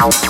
out.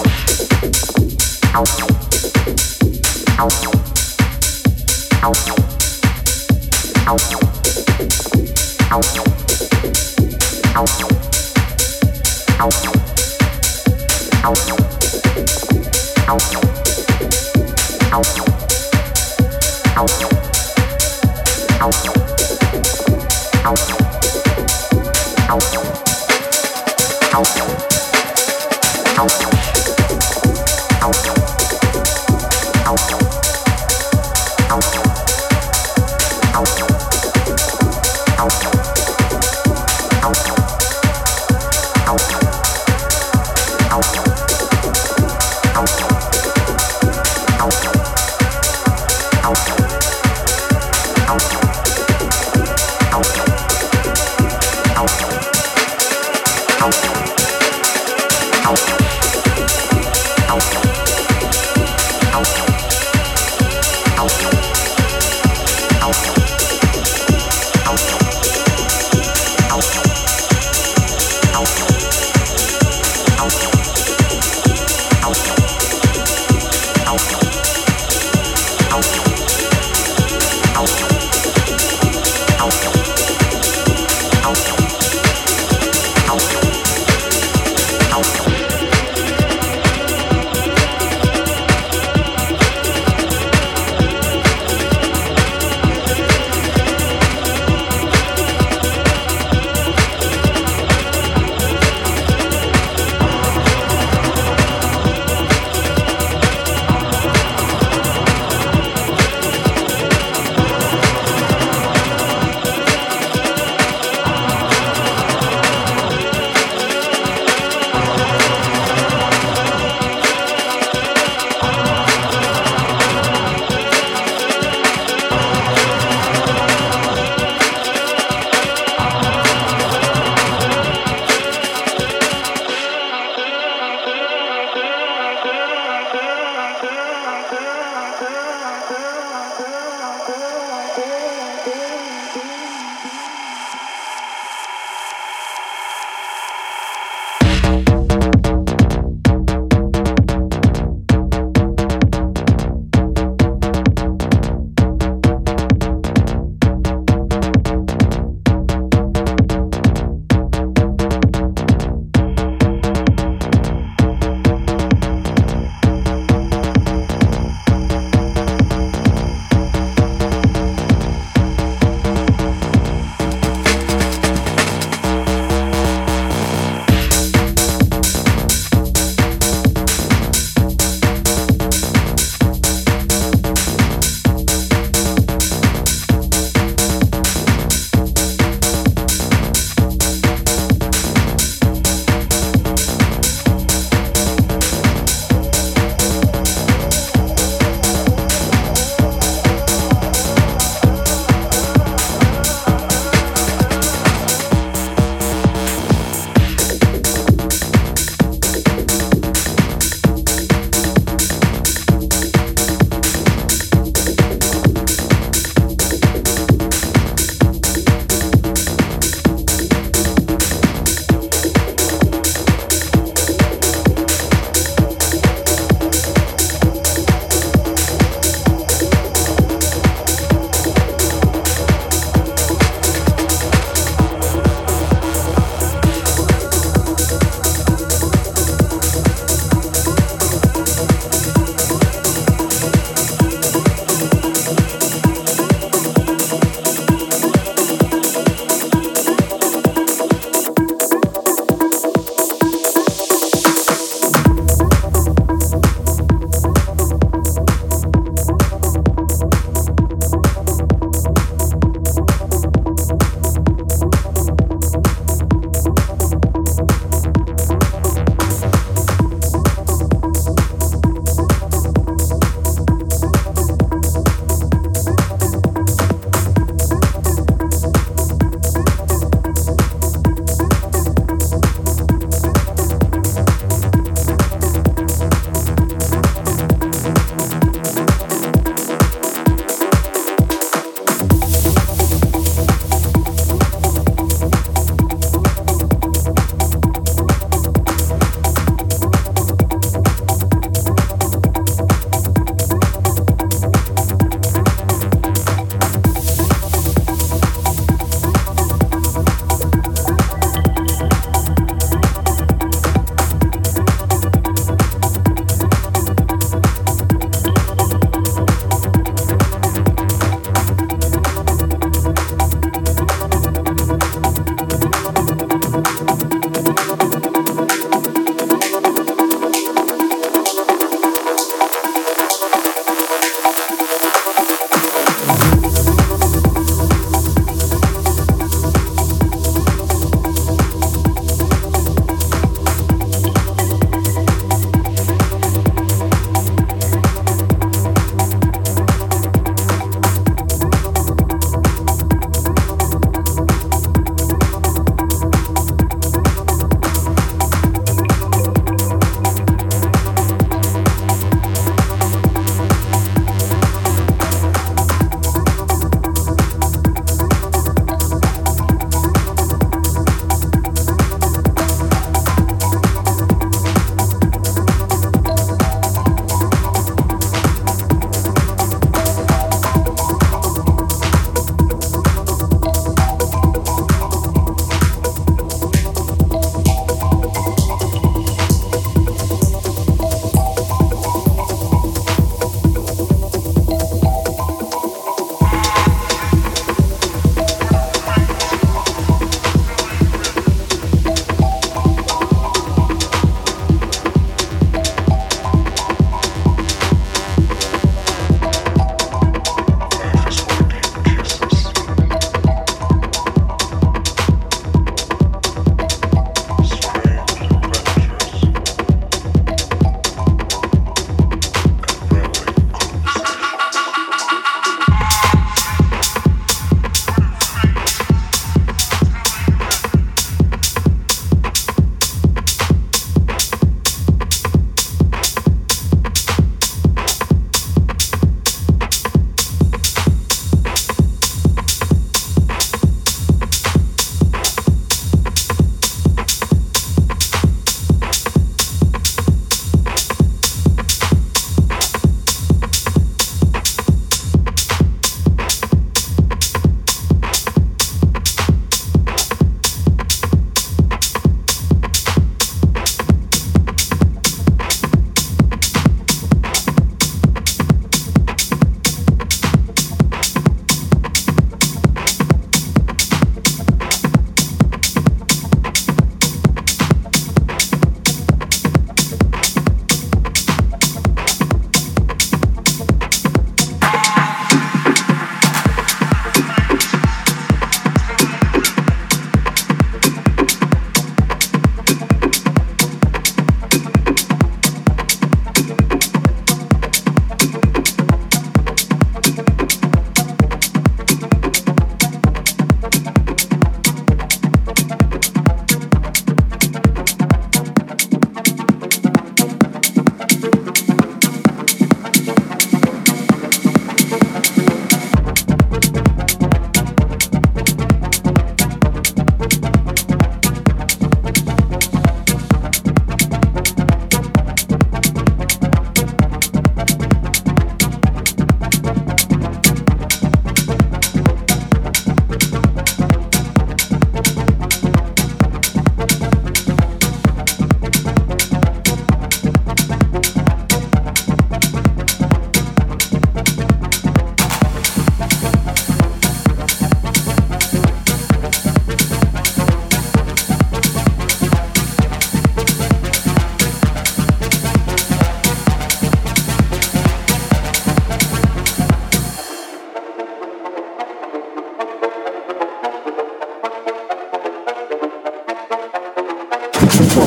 for